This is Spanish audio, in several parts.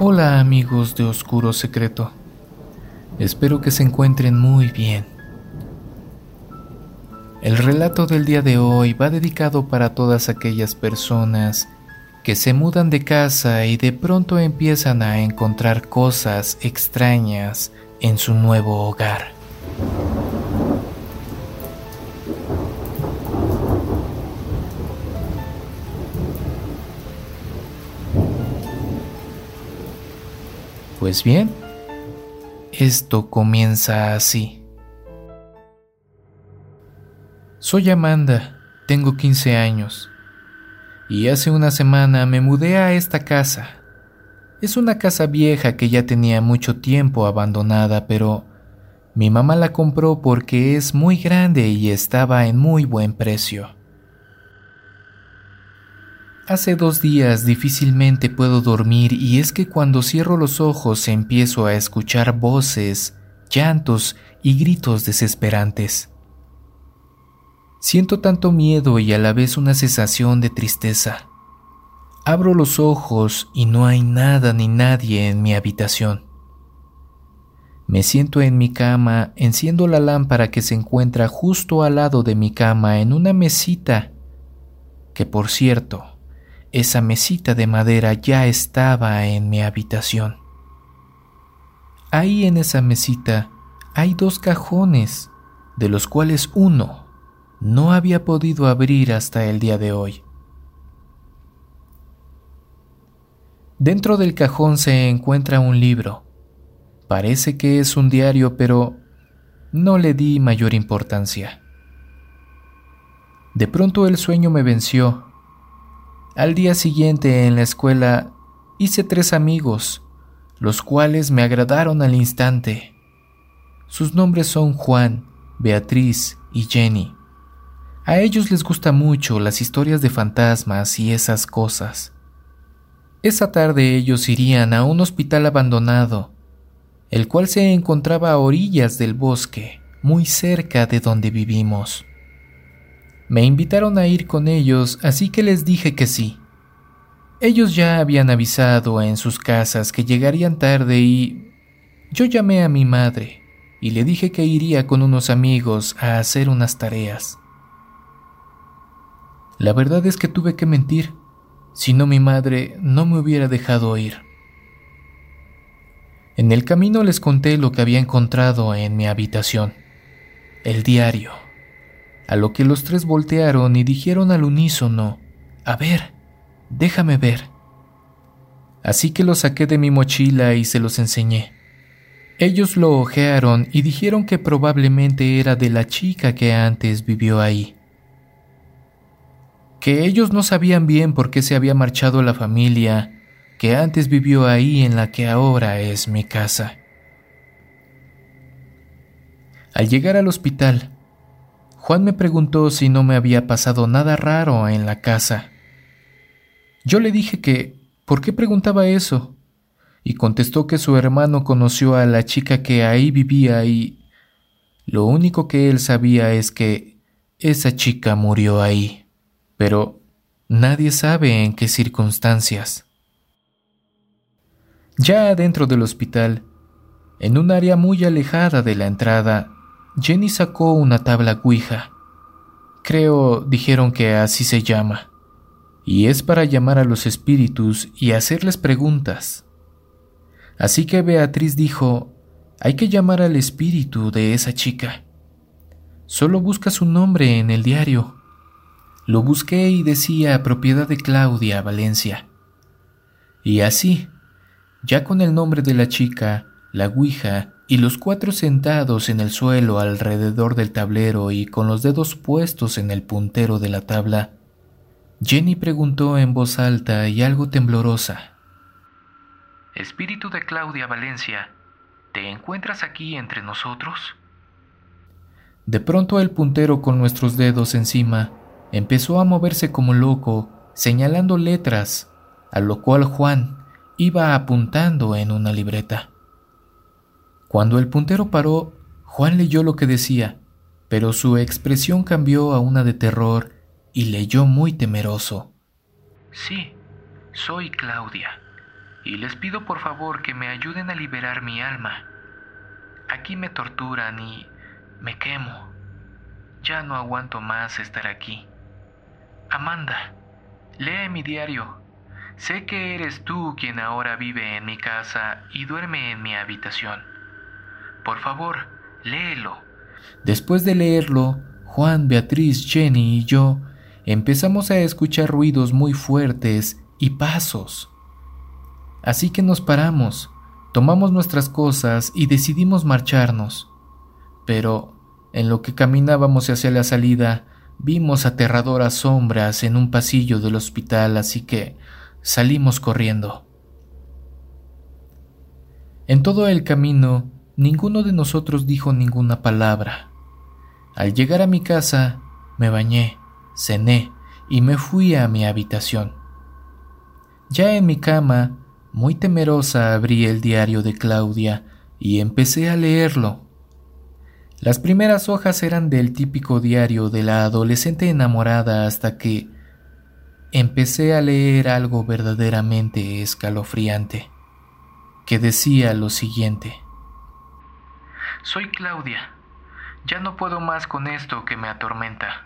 Hola amigos de Oscuro Secreto. Espero que se encuentren muy bien. El relato del día de hoy va dedicado para todas aquellas personas que se mudan de casa y de pronto empiezan a encontrar cosas extrañas en su nuevo hogar. Pues bien, esto comienza así. Soy Amanda, tengo 15 años, y hace una semana me mudé a esta casa. Es una casa vieja que ya tenía mucho tiempo abandonada, pero mi mamá la compró porque es muy grande y estaba en muy buen precio. Hace dos días difícilmente puedo dormir y es que cuando cierro los ojos empiezo a escuchar voces, llantos y gritos desesperantes. Siento tanto miedo y a la vez una sensación de tristeza. Abro los ojos y no hay nada ni nadie en mi habitación. Me siento en mi cama, enciendo la lámpara que se encuentra justo al lado de mi cama en una mesita, que por cierto, esa mesita de madera ya estaba en mi habitación. Ahí en esa mesita hay dos cajones, de los cuales uno no había podido abrir hasta el día de hoy. Dentro del cajón se encuentra un libro. Parece que es un diario, pero no le di mayor importancia. De pronto el sueño me venció al día siguiente en la escuela hice tres amigos, los cuales me agradaron al instante. Sus nombres son Juan, Beatriz y Jenny. A ellos les gusta mucho las historias de fantasmas y esas cosas. Esa tarde ellos irían a un hospital abandonado, el cual se encontraba a orillas del bosque, muy cerca de donde vivimos. Me invitaron a ir con ellos, así que les dije que sí. Ellos ya habían avisado en sus casas que llegarían tarde y yo llamé a mi madre y le dije que iría con unos amigos a hacer unas tareas. La verdad es que tuve que mentir, si no mi madre no me hubiera dejado ir. En el camino les conté lo que había encontrado en mi habitación, el diario a lo que los tres voltearon y dijeron al unísono, A ver, déjame ver. Así que lo saqué de mi mochila y se los enseñé. Ellos lo ojearon y dijeron que probablemente era de la chica que antes vivió ahí. Que ellos no sabían bien por qué se había marchado la familia que antes vivió ahí en la que ahora es mi casa. Al llegar al hospital, Juan me preguntó si no me había pasado nada raro en la casa. Yo le dije que, ¿por qué preguntaba eso? Y contestó que su hermano conoció a la chica que ahí vivía y lo único que él sabía es que esa chica murió ahí, pero nadie sabe en qué circunstancias. Ya adentro del hospital, en un área muy alejada de la entrada, Jenny sacó una tabla Ouija. Creo dijeron que así se llama. Y es para llamar a los espíritus y hacerles preguntas. Así que Beatriz dijo, hay que llamar al espíritu de esa chica. Solo busca su nombre en el diario. Lo busqué y decía propiedad de Claudia Valencia. Y así, ya con el nombre de la chica, la Ouija y los cuatro sentados en el suelo alrededor del tablero y con los dedos puestos en el puntero de la tabla, Jenny preguntó en voz alta y algo temblorosa. Espíritu de Claudia Valencia, ¿te encuentras aquí entre nosotros? De pronto el puntero con nuestros dedos encima empezó a moverse como loco, señalando letras, a lo cual Juan iba apuntando en una libreta. Cuando el puntero paró, Juan leyó lo que decía, pero su expresión cambió a una de terror y leyó muy temeroso. Sí, soy Claudia. y les pido por favor que me ayuden a liberar mi alma. Aquí me torturan y me quemo. Ya no aguanto más estar aquí. Amanda, lee mi diario. Sé que eres tú quien ahora vive en mi casa y duerme en mi habitación. Por favor, léelo. Después de leerlo, Juan, Beatriz, Jenny y yo empezamos a escuchar ruidos muy fuertes y pasos. Así que nos paramos, tomamos nuestras cosas y decidimos marcharnos. Pero, en lo que caminábamos hacia la salida, vimos aterradoras sombras en un pasillo del hospital, así que salimos corriendo. En todo el camino, ninguno de nosotros dijo ninguna palabra. Al llegar a mi casa, me bañé, cené y me fui a mi habitación. Ya en mi cama, muy temerosa, abrí el diario de Claudia y empecé a leerlo. Las primeras hojas eran del típico diario de la adolescente enamorada hasta que empecé a leer algo verdaderamente escalofriante, que decía lo siguiente. Soy Claudia. Ya no puedo más con esto que me atormenta.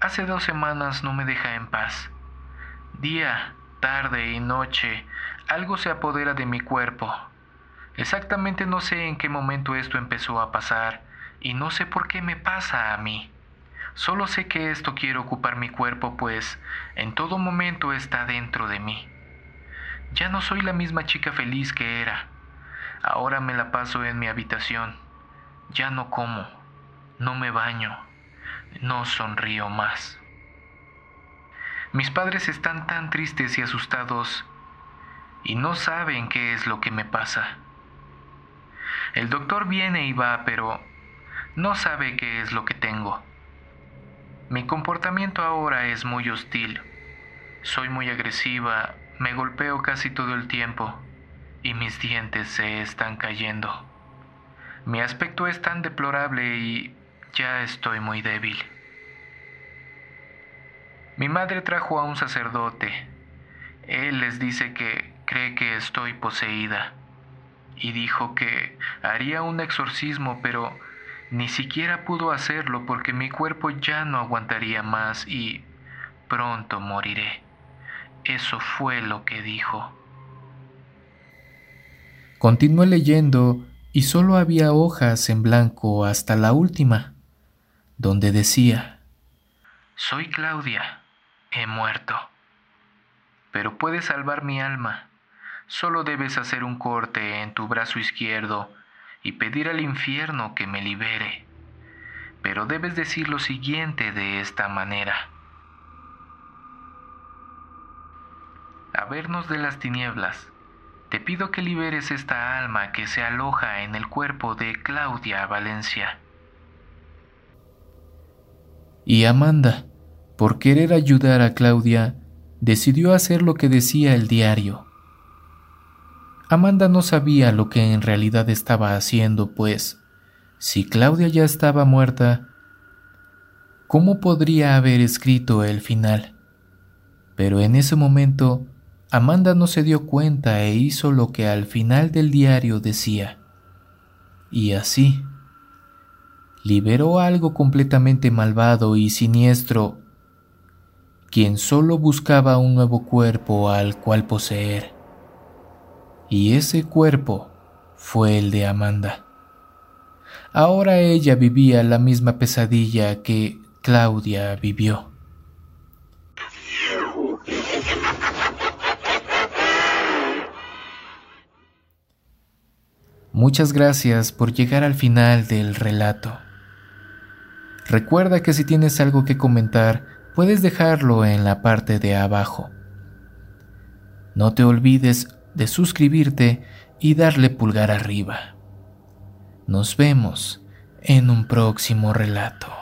Hace dos semanas no me deja en paz. Día, tarde y noche, algo se apodera de mi cuerpo. Exactamente no sé en qué momento esto empezó a pasar y no sé por qué me pasa a mí. Solo sé que esto quiere ocupar mi cuerpo, pues en todo momento está dentro de mí. Ya no soy la misma chica feliz que era. Ahora me la paso en mi habitación. Ya no como, no me baño, no sonrío más. Mis padres están tan tristes y asustados y no saben qué es lo que me pasa. El doctor viene y va, pero no sabe qué es lo que tengo. Mi comportamiento ahora es muy hostil. Soy muy agresiva, me golpeo casi todo el tiempo y mis dientes se están cayendo. Mi aspecto es tan deplorable y ya estoy muy débil. Mi madre trajo a un sacerdote. Él les dice que cree que estoy poseída y dijo que haría un exorcismo, pero ni siquiera pudo hacerlo porque mi cuerpo ya no aguantaría más y pronto moriré. Eso fue lo que dijo. Continué leyendo y solo había hojas en blanco hasta la última, donde decía, Soy Claudia, he muerto, pero puedes salvar mi alma. Solo debes hacer un corte en tu brazo izquierdo y pedir al infierno que me libere. Pero debes decir lo siguiente de esta manera. A vernos de las tinieblas, te pido que liberes esta alma que se aloja en el cuerpo de Claudia Valencia. Y Amanda, por querer ayudar a Claudia, decidió hacer lo que decía el diario Amanda no sabía lo que en realidad estaba haciendo, pues si Claudia ya estaba muerta, ¿cómo podría haber escrito el final? Pero en ese momento, Amanda no se dio cuenta e hizo lo que al final del diario decía. Y así, liberó algo completamente malvado y siniestro, quien solo buscaba un nuevo cuerpo al cual poseer y ese cuerpo fue el de Amanda. Ahora ella vivía la misma pesadilla que Claudia vivió. Muchas gracias por llegar al final del relato. Recuerda que si tienes algo que comentar, puedes dejarlo en la parte de abajo. No te olvides de suscribirte y darle pulgar arriba. Nos vemos en un próximo relato.